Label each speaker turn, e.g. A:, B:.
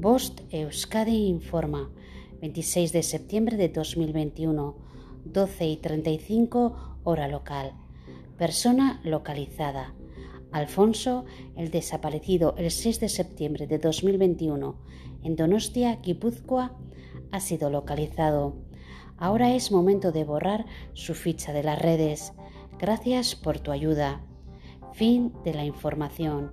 A: Bost Euskadi informa, 26 de septiembre de 2021, 12 y 35 hora local. Persona localizada. Alfonso, el desaparecido el 6 de septiembre de 2021 en Donostia, Guipúzcoa, ha sido localizado. Ahora es momento de borrar su ficha de las redes. Gracias por tu ayuda. Fin de la información.